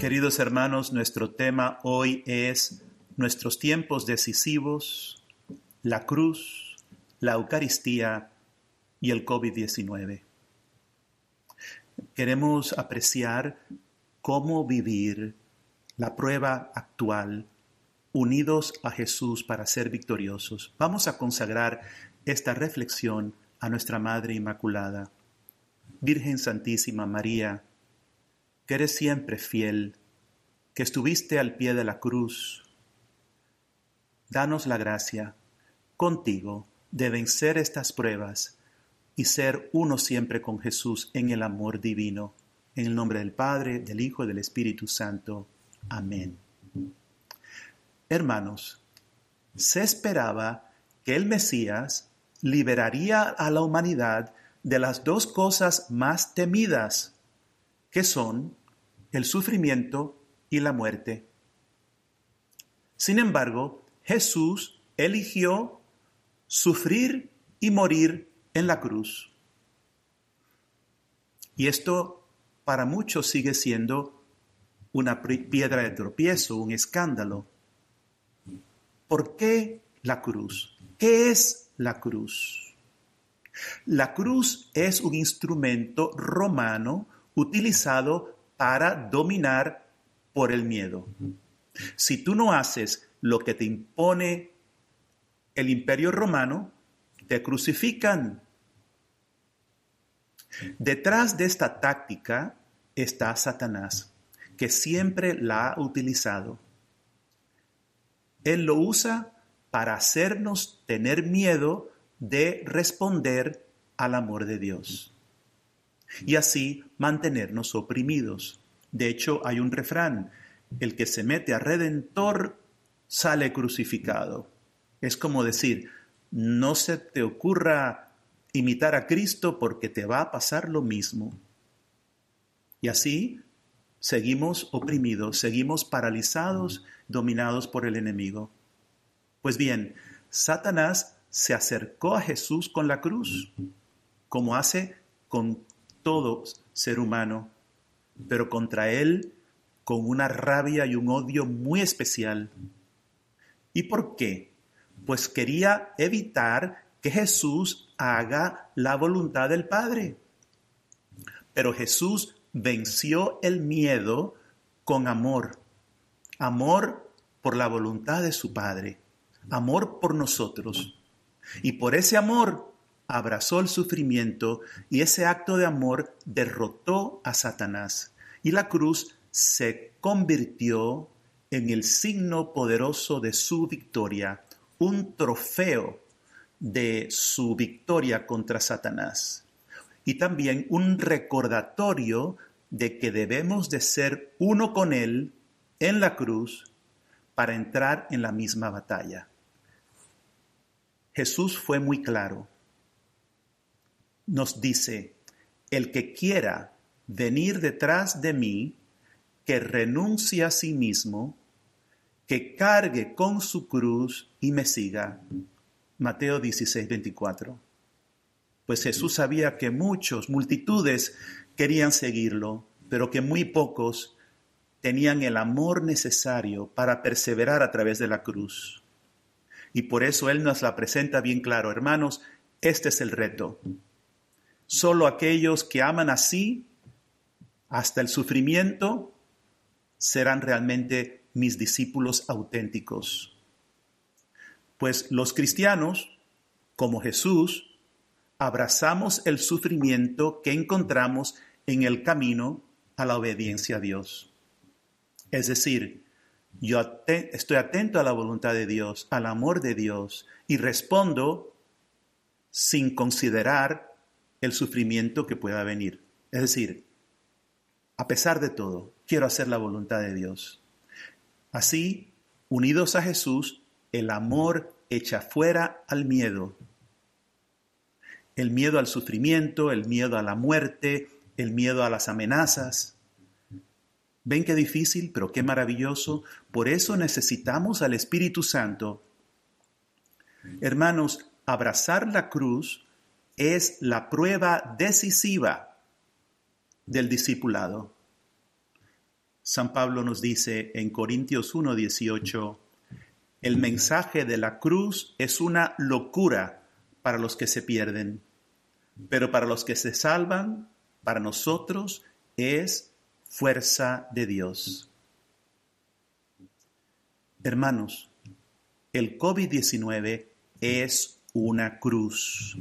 Queridos hermanos, nuestro tema hoy es nuestros tiempos decisivos, la cruz, la Eucaristía y el COVID-19. Queremos apreciar cómo vivir la prueba actual unidos a Jesús para ser victoriosos. Vamos a consagrar esta reflexión a nuestra Madre Inmaculada. Virgen Santísima María, que eres siempre fiel, que estuviste al pie de la cruz, danos la gracia, contigo, de vencer estas pruebas y ser uno siempre con Jesús en el amor divino. En el nombre del Padre, del Hijo y del Espíritu Santo. Amén. Hermanos, se esperaba que el Mesías liberaría a la humanidad de las dos cosas más temidas, que son el sufrimiento y la muerte. Sin embargo, Jesús eligió sufrir y morir en la cruz. Y esto para muchos sigue siendo una piedra de tropiezo, un escándalo. ¿Por qué la cruz? ¿Qué es la cruz? La cruz es un instrumento romano utilizado para dominar por el miedo. Si tú no haces lo que te impone el imperio romano, te crucifican. Detrás de esta táctica está Satanás, que siempre la ha utilizado. Él lo usa para hacernos tener miedo de responder al amor de Dios y así mantenernos oprimidos. De hecho, hay un refrán, el que se mete a redentor sale crucificado. Es como decir, no se te ocurra imitar a Cristo porque te va a pasar lo mismo. Y así seguimos oprimidos, seguimos paralizados, dominados por el enemigo. Pues bien, Satanás se acercó a Jesús con la cruz, como hace con todo ser humano, pero contra él con una rabia y un odio muy especial. ¿Y por qué? Pues quería evitar que Jesús haga la voluntad del Padre. Pero Jesús venció el miedo con amor, amor por la voluntad de su Padre, amor por nosotros. Y por ese amor abrazó el sufrimiento y ese acto de amor derrotó a Satanás. Y la cruz se convirtió en el signo poderoso de su victoria, un trofeo de su victoria contra Satanás. Y también un recordatorio de que debemos de ser uno con Él en la cruz para entrar en la misma batalla. Jesús fue muy claro. Nos dice, el que quiera venir detrás de mí, que renuncie a sí mismo, que cargue con su cruz y me siga. Mateo 16, 24. Pues Jesús sabía que muchos, multitudes, querían seguirlo, pero que muy pocos tenían el amor necesario para perseverar a través de la cruz. Y por eso Él nos la presenta bien claro. Hermanos, este es el reto. Solo aquellos que aman así, hasta el sufrimiento, serán realmente mis discípulos auténticos. Pues los cristianos, como Jesús, abrazamos el sufrimiento que encontramos en el camino a la obediencia a Dios. Es decir, yo estoy atento a la voluntad de Dios, al amor de Dios, y respondo sin considerar el sufrimiento que pueda venir. Es decir, a pesar de todo, quiero hacer la voluntad de Dios. Así, unidos a Jesús, el amor echa fuera al miedo. El miedo al sufrimiento, el miedo a la muerte, el miedo a las amenazas. ¿Ven qué difícil, pero qué maravilloso? Por eso necesitamos al Espíritu Santo. Hermanos, abrazar la cruz es la prueba decisiva del discipulado. San Pablo nos dice en Corintios 1:18, el mensaje de la cruz es una locura para los que se pierden, pero para los que se salvan, para nosotros es fuerza de Dios. Hermanos, el COVID-19 es una cruz.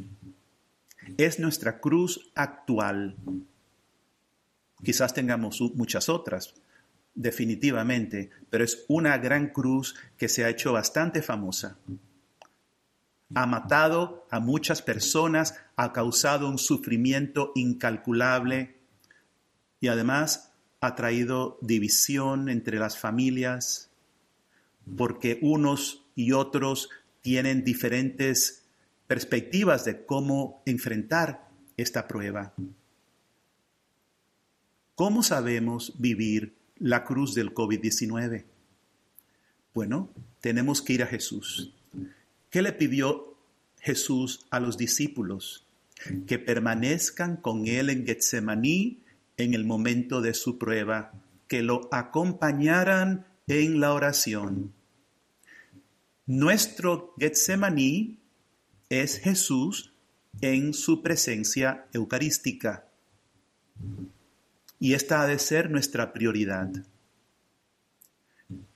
Es nuestra cruz actual. Quizás tengamos muchas otras, definitivamente, pero es una gran cruz que se ha hecho bastante famosa. Ha matado a muchas personas, ha causado un sufrimiento incalculable y además ha traído división entre las familias, porque unos y otros tienen diferentes perspectivas de cómo enfrentar esta prueba. ¿Cómo sabemos vivir la cruz del COVID-19? Bueno, tenemos que ir a Jesús. ¿Qué le pidió Jesús a los discípulos? Que permanezcan con Él en Getsemaní en el momento de su prueba, que lo acompañaran en la oración. Nuestro Getsemaní es Jesús en su presencia eucarística. Y esta ha de ser nuestra prioridad.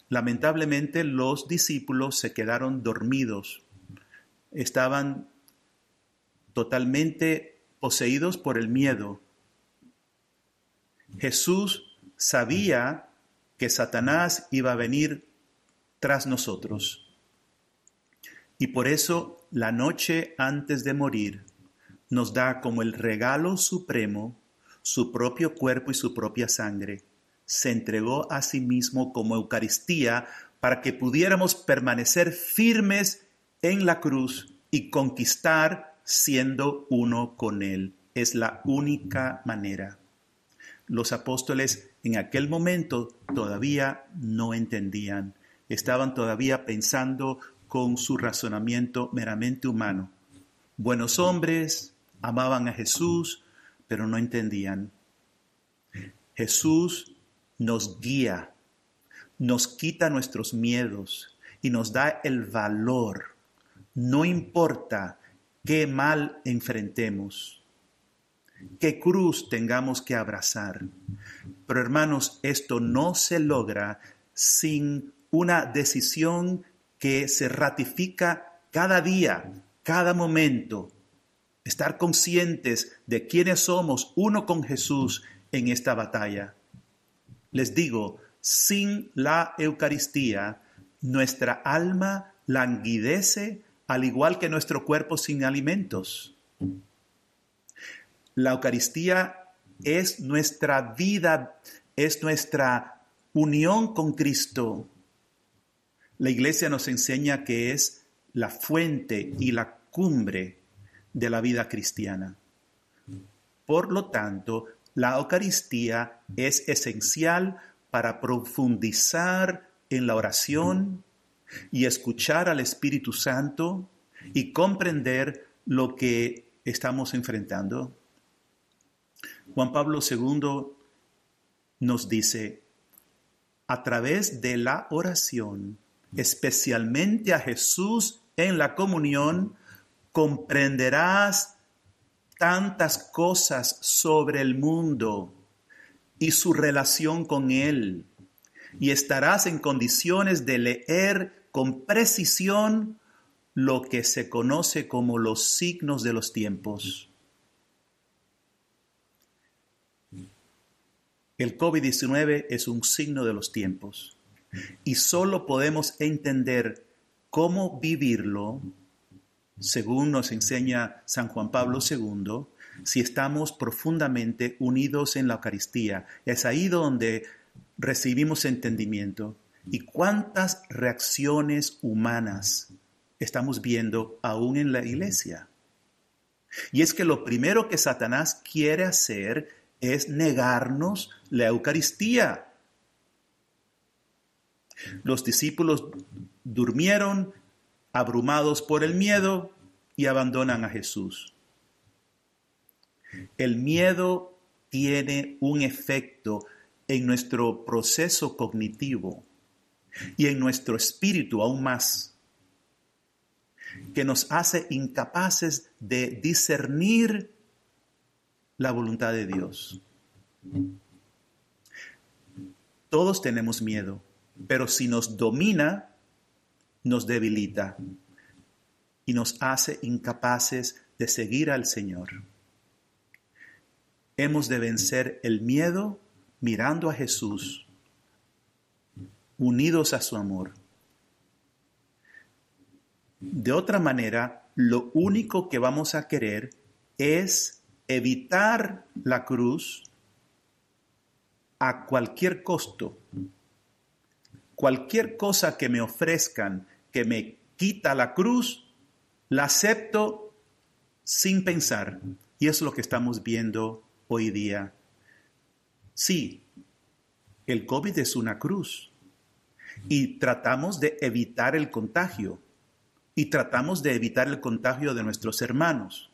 Lamentablemente los discípulos se quedaron dormidos. Estaban totalmente poseídos por el miedo. Jesús sabía que Satanás iba a venir tras nosotros. Y por eso la noche antes de morir nos da como el regalo supremo su propio cuerpo y su propia sangre. Se entregó a sí mismo como Eucaristía para que pudiéramos permanecer firmes en la cruz y conquistar siendo uno con Él. Es la única manera. Los apóstoles en aquel momento todavía no entendían, estaban todavía pensando con su razonamiento meramente humano. Buenos hombres, amaban a Jesús, pero no entendían. Jesús nos guía, nos quita nuestros miedos y nos da el valor. No importa qué mal enfrentemos, qué cruz tengamos que abrazar. Pero hermanos, esto no se logra sin una decisión que se ratifica cada día, cada momento. Estar conscientes de quiénes somos uno con Jesús en esta batalla. Les digo, sin la Eucaristía, nuestra alma languidece al igual que nuestro cuerpo sin alimentos. La Eucaristía es nuestra vida, es nuestra unión con Cristo. La iglesia nos enseña que es la fuente y la cumbre de la vida cristiana. Por lo tanto, la Eucaristía es esencial para profundizar en la oración y escuchar al Espíritu Santo y comprender lo que estamos enfrentando. Juan Pablo II nos dice, a través de la oración, especialmente a Jesús en la comunión, comprenderás tantas cosas sobre el mundo y su relación con Él, y estarás en condiciones de leer con precisión lo que se conoce como los signos de los tiempos. El COVID-19 es un signo de los tiempos. Y solo podemos entender cómo vivirlo, según nos enseña San Juan Pablo II, si estamos profundamente unidos en la Eucaristía. Es ahí donde recibimos entendimiento. ¿Y cuántas reacciones humanas estamos viendo aún en la iglesia? Y es que lo primero que Satanás quiere hacer es negarnos la Eucaristía. Los discípulos durmieron, abrumados por el miedo, y abandonan a Jesús. El miedo tiene un efecto en nuestro proceso cognitivo y en nuestro espíritu aún más, que nos hace incapaces de discernir la voluntad de Dios. Todos tenemos miedo, pero si nos domina, nos debilita y nos hace incapaces de seguir al Señor. Hemos de vencer el miedo mirando a Jesús, unidos a su amor. De otra manera, lo único que vamos a querer es evitar la cruz a cualquier costo. Cualquier cosa que me ofrezcan que me quita la cruz, la acepto sin pensar. Y es lo que estamos viendo hoy día. Sí, el COVID es una cruz y tratamos de evitar el contagio y tratamos de evitar el contagio de nuestros hermanos.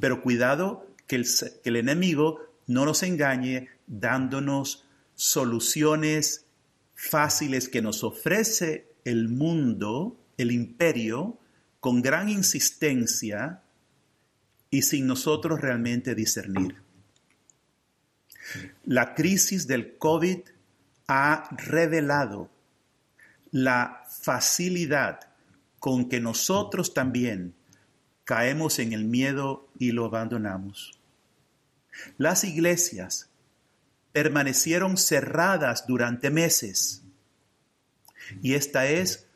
Pero cuidado que el, que el enemigo no nos engañe dándonos soluciones fáciles que nos ofrece el mundo, el imperio, con gran insistencia y sin nosotros realmente discernir. La crisis del COVID ha revelado la facilidad con que nosotros también caemos en el miedo y lo abandonamos. Las iglesias permanecieron cerradas durante meses y esta es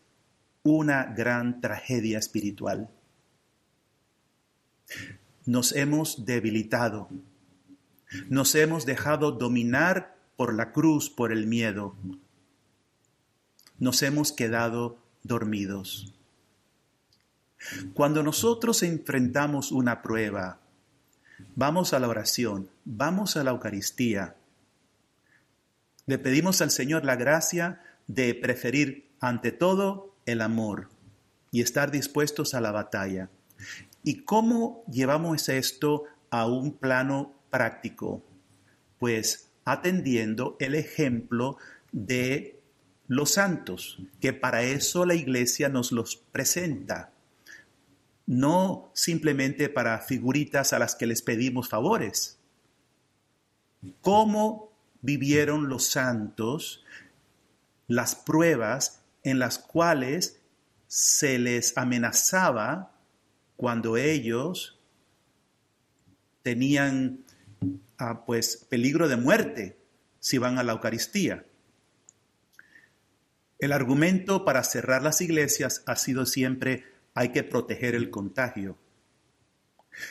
una gran tragedia espiritual. Nos hemos debilitado, nos hemos dejado dominar por la cruz, por el miedo. Nos hemos quedado dormidos. Cuando nosotros enfrentamos una prueba, vamos a la oración, vamos a la Eucaristía, le pedimos al Señor la gracia de preferir ante todo el amor y estar dispuestos a la batalla. ¿Y cómo llevamos esto a un plano práctico? Pues atendiendo el ejemplo de los santos, que para eso la iglesia nos los presenta no simplemente para figuritas a las que les pedimos favores. ¿Cómo vivieron los santos las pruebas en las cuales se les amenazaba cuando ellos tenían ah, pues peligro de muerte si van a la Eucaristía? El argumento para cerrar las iglesias ha sido siempre hay que proteger el contagio.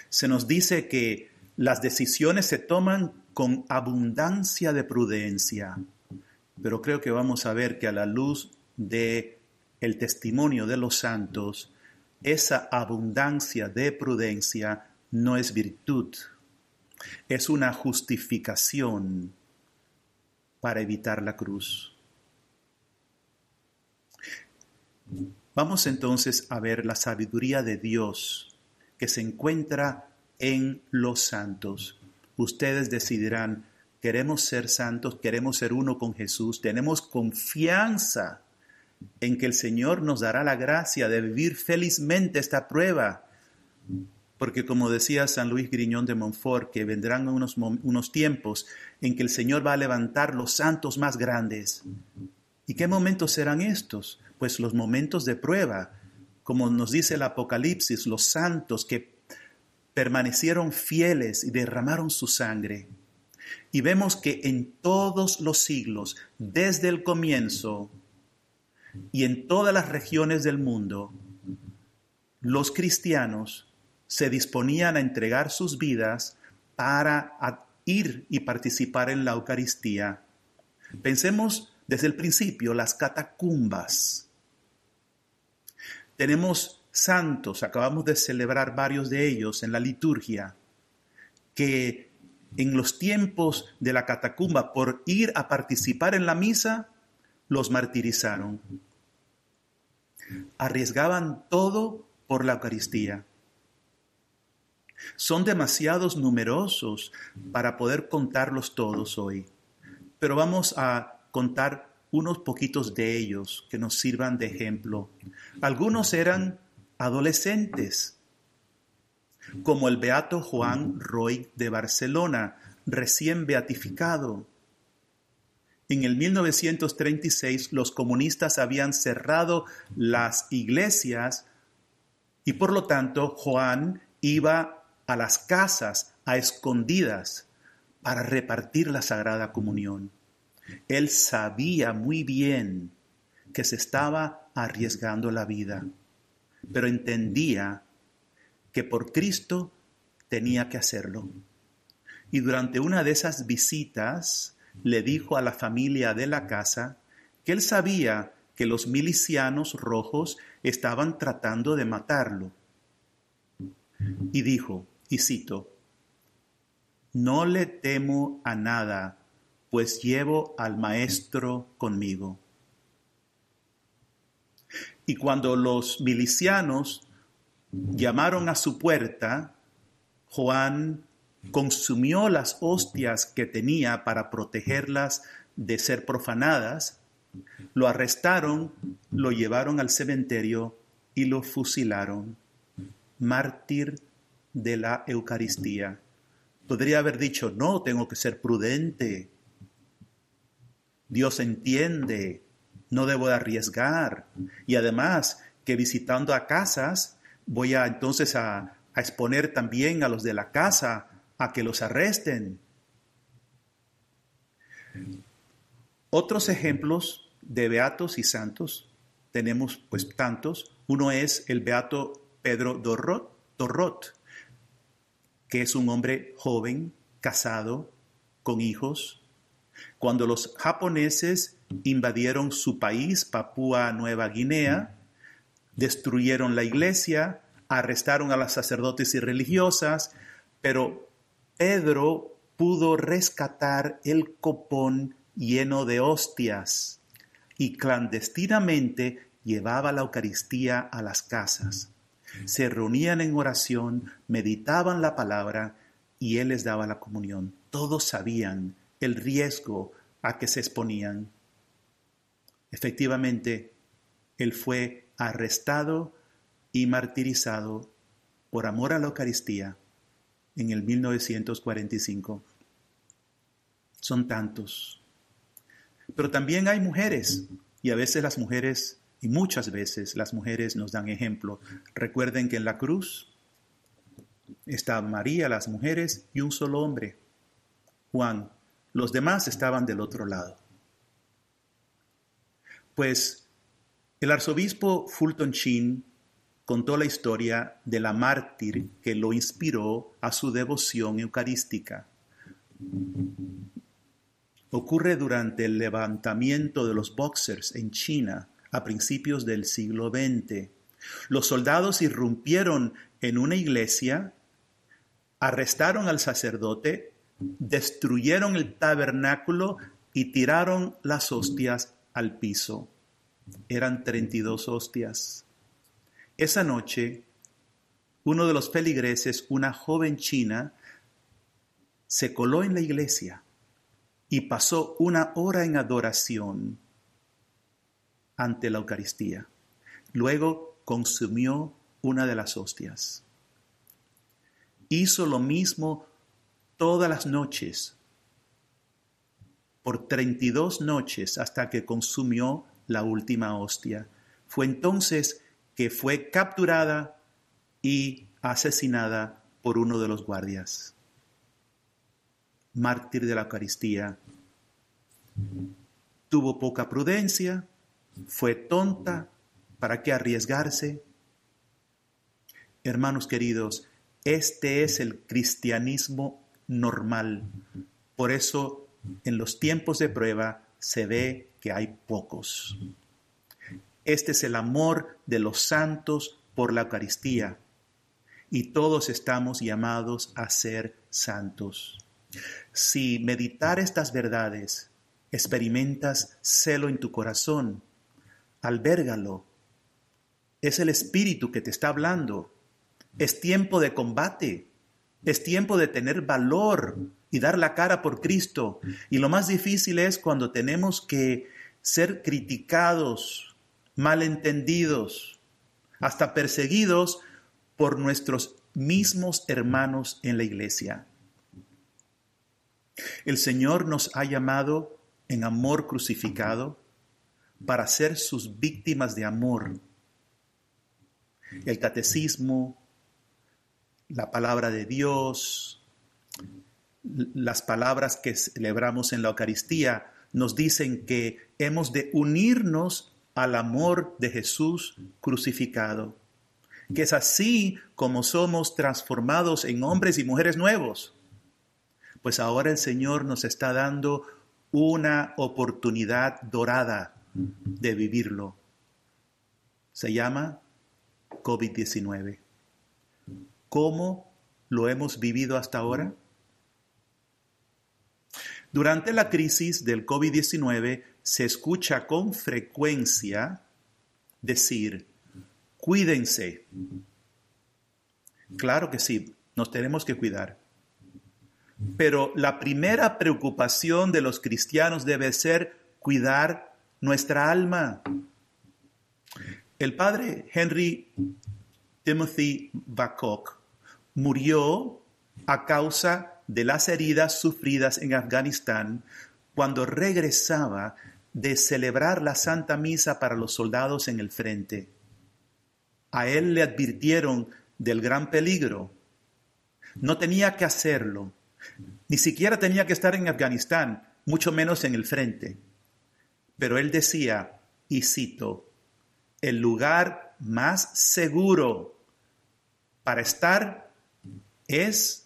Se nos dice que las decisiones se toman con abundancia de prudencia, pero creo que vamos a ver que a la luz de el testimonio de los santos, esa abundancia de prudencia no es virtud, es una justificación para evitar la cruz. Vamos entonces a ver la sabiduría de Dios que se encuentra en los santos. Ustedes decidirán, queremos ser santos, queremos ser uno con Jesús, tenemos confianza en que el Señor nos dará la gracia de vivir felizmente esta prueba. Porque como decía San Luis Griñón de Montfort, que vendrán unos, unos tiempos en que el Señor va a levantar los santos más grandes. ¿Y qué momentos serán estos? pues los momentos de prueba, como nos dice el Apocalipsis, los santos que permanecieron fieles y derramaron su sangre. Y vemos que en todos los siglos, desde el comienzo y en todas las regiones del mundo, los cristianos se disponían a entregar sus vidas para ir y participar en la Eucaristía. Pensemos desde el principio las catacumbas tenemos santos, acabamos de celebrar varios de ellos en la liturgia, que en los tiempos de la catacumba, por ir a participar en la misa, los martirizaron. Arriesgaban todo por la Eucaristía. Son demasiados numerosos para poder contarlos todos hoy, pero vamos a contar unos poquitos de ellos que nos sirvan de ejemplo. Algunos eran adolescentes, como el beato Juan Roy de Barcelona, recién beatificado. En el 1936 los comunistas habían cerrado las iglesias y por lo tanto Juan iba a las casas a escondidas para repartir la Sagrada Comunión. Él sabía muy bien que se estaba arriesgando la vida, pero entendía que por Cristo tenía que hacerlo. Y durante una de esas visitas le dijo a la familia de la casa que él sabía que los milicianos rojos estaban tratando de matarlo. Y dijo, y cito, No le temo a nada, pues llevo al Maestro conmigo. Y cuando los milicianos llamaron a su puerta, Juan consumió las hostias que tenía para protegerlas de ser profanadas, lo arrestaron, lo llevaron al cementerio y lo fusilaron. Mártir de la Eucaristía. Podría haber dicho, no, tengo que ser prudente. Dios entiende, no debo de arriesgar. Y además que visitando a casas, voy a entonces a, a exponer también a los de la casa a que los arresten. Otros ejemplos de beatos y santos, tenemos pues tantos. Uno es el beato Pedro Dorrot, Dorrot que es un hombre joven, casado, con hijos. Cuando los japoneses invadieron su país, Papúa Nueva Guinea, destruyeron la iglesia, arrestaron a las sacerdotes y religiosas, pero Pedro pudo rescatar el copón lleno de hostias y clandestinamente llevaba la Eucaristía a las casas se reunían en oración, meditaban la palabra y Él les daba la comunión. Todos sabían el riesgo a que se exponían. Efectivamente, Él fue arrestado y martirizado por amor a la Eucaristía en el 1945. Son tantos. Pero también hay mujeres, y a veces las mujeres y muchas veces las mujeres nos dan ejemplo. Recuerden que en la cruz está María, las mujeres y un solo hombre, Juan. Los demás estaban del otro lado. Pues el arzobispo Fulton Sheen contó la historia de la mártir que lo inspiró a su devoción eucarística. Ocurre durante el levantamiento de los boxers en China a principios del siglo XX. Los soldados irrumpieron en una iglesia, arrestaron al sacerdote, destruyeron el tabernáculo y tiraron las hostias al piso. Eran 32 hostias. Esa noche, uno de los feligreses, una joven china, se coló en la iglesia y pasó una hora en adoración ante la Eucaristía. Luego consumió una de las hostias. Hizo lo mismo todas las noches, por 32 noches hasta que consumió la última hostia. Fue entonces que fue capturada y asesinada por uno de los guardias. Mártir de la Eucaristía. Tuvo poca prudencia, fue tonta, ¿para qué arriesgarse? Hermanos queridos, este es el cristianismo normal. Por eso en los tiempos de prueba se ve que hay pocos. Este es el amor de los santos por la Eucaristía y todos estamos llamados a ser santos. Si meditar estas verdades, experimentas celo en tu corazón, albérgalo. Es el Espíritu que te está hablando. Es tiempo de combate. Es tiempo de tener valor y dar la cara por Cristo. Y lo más difícil es cuando tenemos que ser criticados, malentendidos, hasta perseguidos por nuestros mismos hermanos en la iglesia. El Señor nos ha llamado en amor crucificado para ser sus víctimas de amor. El catecismo, la palabra de Dios, las palabras que celebramos en la Eucaristía nos dicen que hemos de unirnos al amor de Jesús crucificado, que es así como somos transformados en hombres y mujeres nuevos. Pues ahora el Señor nos está dando una oportunidad dorada de vivirlo. Se llama COVID-19. ¿Cómo lo hemos vivido hasta ahora? Durante la crisis del COVID-19 se escucha con frecuencia decir, cuídense. Claro que sí, nos tenemos que cuidar. Pero la primera preocupación de los cristianos debe ser cuidar nuestra alma. El padre Henry Timothy Bacok murió a causa de las heridas sufridas en Afganistán cuando regresaba de celebrar la Santa Misa para los soldados en el frente. A él le advirtieron del gran peligro. No tenía que hacerlo. Ni siquiera tenía que estar en Afganistán, mucho menos en el frente. Pero él decía, y cito, el lugar más seguro para estar es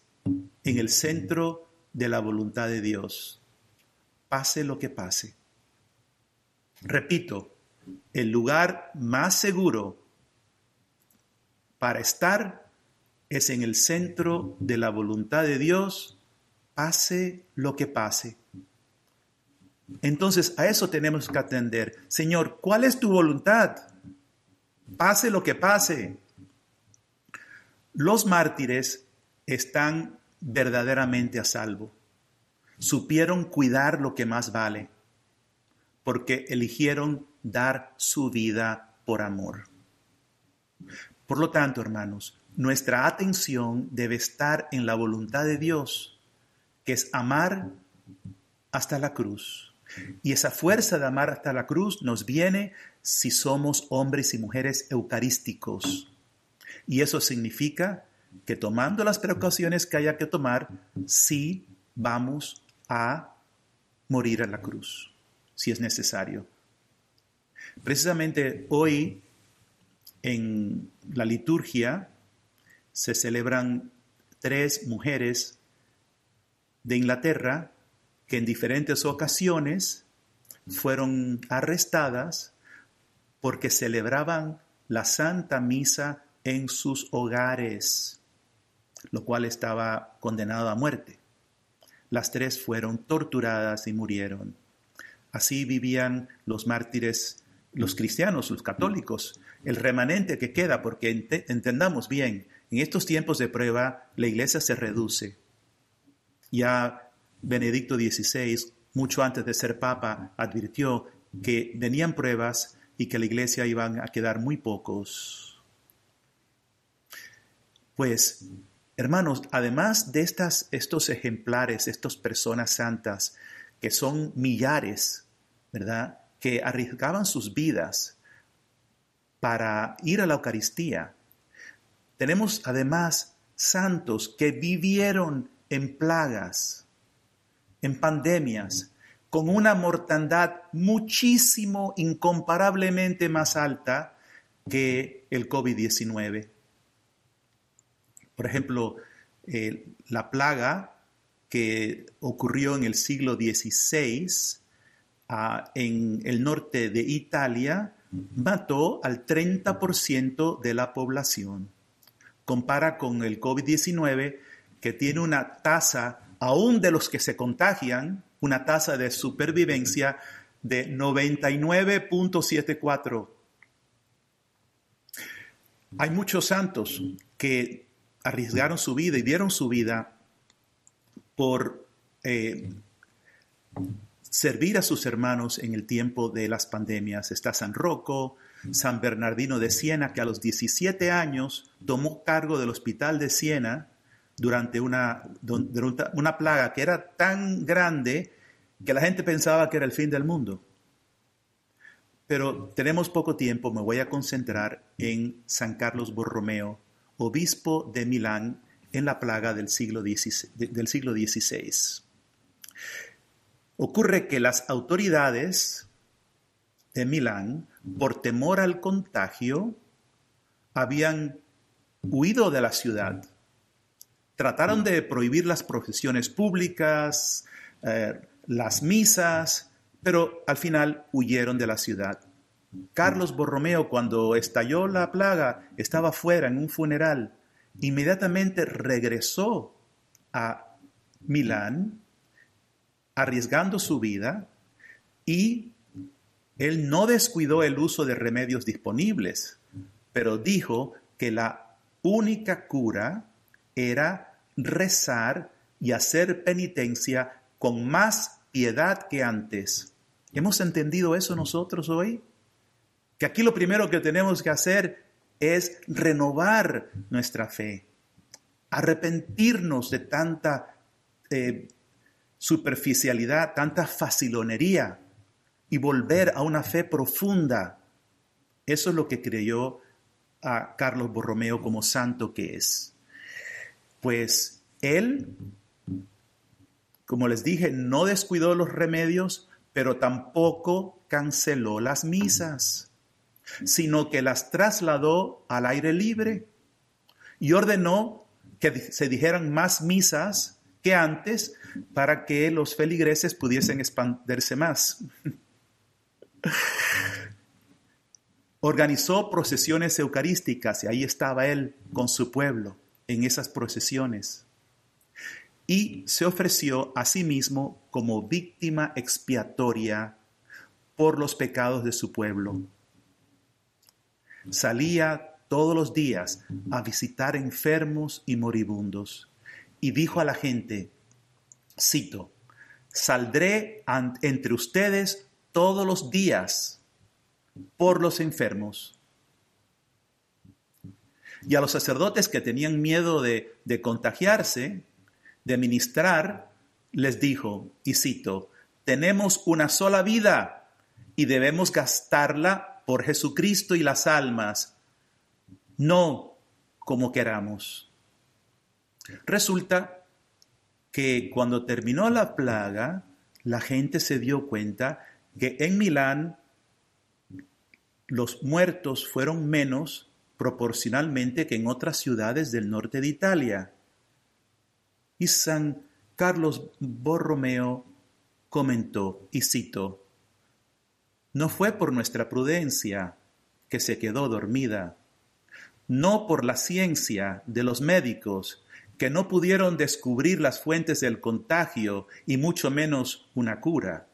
en el centro de la voluntad de Dios, pase lo que pase. Repito, el lugar más seguro para estar es en el centro de la voluntad de Dios, pase lo que pase. Entonces a eso tenemos que atender. Señor, ¿cuál es tu voluntad? Pase lo que pase. Los mártires están verdaderamente a salvo. Supieron cuidar lo que más vale, porque eligieron dar su vida por amor. Por lo tanto, hermanos, nuestra atención debe estar en la voluntad de Dios, que es amar hasta la cruz. Y esa fuerza de amar hasta la cruz nos viene si somos hombres y mujeres eucarísticos. Y eso significa que tomando las precauciones que haya que tomar, sí vamos a morir a la cruz, si es necesario. Precisamente hoy en la liturgia se celebran tres mujeres de Inglaterra que en diferentes ocasiones fueron arrestadas porque celebraban la Santa Misa en sus hogares lo cual estaba condenado a muerte. Las tres fueron torturadas y murieron. Así vivían los mártires, los cristianos, los católicos, el remanente que queda, porque entendamos bien, en estos tiempos de prueba la iglesia se reduce. Ya Benedicto XVI, mucho antes de ser papa, advirtió que venían pruebas y que la iglesia iban a quedar muy pocos. Pues Hermanos, además de estas, estos ejemplares, estas personas santas, que son millares, ¿verdad? Que arriesgaban sus vidas para ir a la Eucaristía. Tenemos además santos que vivieron en plagas, en pandemias, con una mortandad muchísimo, incomparablemente más alta que el COVID-19. Por ejemplo, eh, la plaga que ocurrió en el siglo XVI ah, en el norte de Italia mató al 30% de la población. Compara con el COVID-19 que tiene una tasa, aún de los que se contagian, una tasa de supervivencia de 99.74. Hay muchos santos que arriesgaron su vida y dieron su vida por eh, servir a sus hermanos en el tiempo de las pandemias. Está San Rocco, San Bernardino de Siena, que a los 17 años tomó cargo del hospital de Siena durante una, una plaga que era tan grande que la gente pensaba que era el fin del mundo. Pero tenemos poco tiempo, me voy a concentrar en San Carlos Borromeo, obispo de Milán en la plaga del siglo XVI. Ocurre que las autoridades de Milán, por temor al contagio, habían huido de la ciudad. Trataron de prohibir las profesiones públicas, eh, las misas, pero al final huyeron de la ciudad. Carlos Borromeo, cuando estalló la plaga, estaba fuera en un funeral. Inmediatamente regresó a Milán arriesgando su vida y él no descuidó el uso de remedios disponibles, pero dijo que la única cura era rezar y hacer penitencia con más piedad que antes. ¿Hemos entendido eso nosotros hoy? Que aquí lo primero que tenemos que hacer es renovar nuestra fe, arrepentirnos de tanta eh, superficialidad, tanta facilonería y volver a una fe profunda. Eso es lo que creyó a Carlos Borromeo como santo que es. Pues él, como les dije, no descuidó los remedios, pero tampoco canceló las misas, sino que las trasladó al aire libre y ordenó que se dijeran más misas que antes para que los feligreses pudiesen expandirse más. Organizó procesiones eucarísticas y ahí estaba él con su pueblo en esas procesiones. Y se ofreció a sí mismo como víctima expiatoria por los pecados de su pueblo. Salía todos los días a visitar enfermos y moribundos y dijo a la gente, cito, saldré entre ustedes todos los días por los enfermos. Y a los sacerdotes que tenían miedo de, de contagiarse, de ministrar, les dijo, y cito, tenemos una sola vida y debemos gastarla por Jesucristo y las almas, no como queramos. Resulta que cuando terminó la plaga, la gente se dio cuenta que en Milán los muertos fueron menos proporcionalmente que en otras ciudades del norte de Italia. Y San Carlos Borromeo comentó, y cito, no fue por nuestra prudencia que se quedó dormida, no por la ciencia de los médicos que no pudieron descubrir las fuentes del contagio y mucho menos una cura.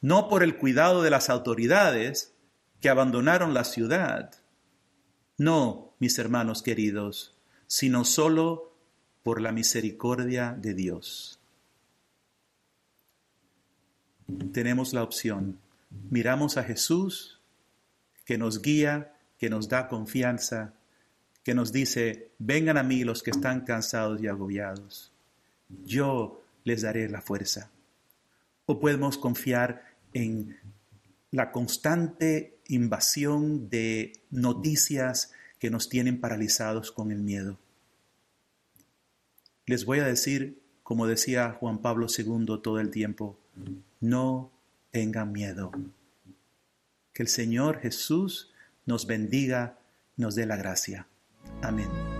No por el cuidado de las autoridades que abandonaron la ciudad. No, mis hermanos queridos, sino solo por la misericordia de Dios. Tenemos la opción. Miramos a Jesús, que nos guía, que nos da confianza, que nos dice, vengan a mí los que están cansados y agobiados, yo les daré la fuerza. O podemos confiar en la constante invasión de noticias que nos tienen paralizados con el miedo. Les voy a decir, como decía Juan Pablo II todo el tiempo, no tengan miedo. Que el Señor Jesús nos bendiga, nos dé la gracia. Amén.